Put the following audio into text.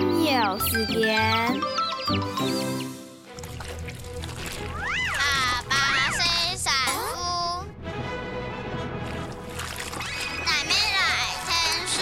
喵时间。爸爸先生穿，奶奶来添数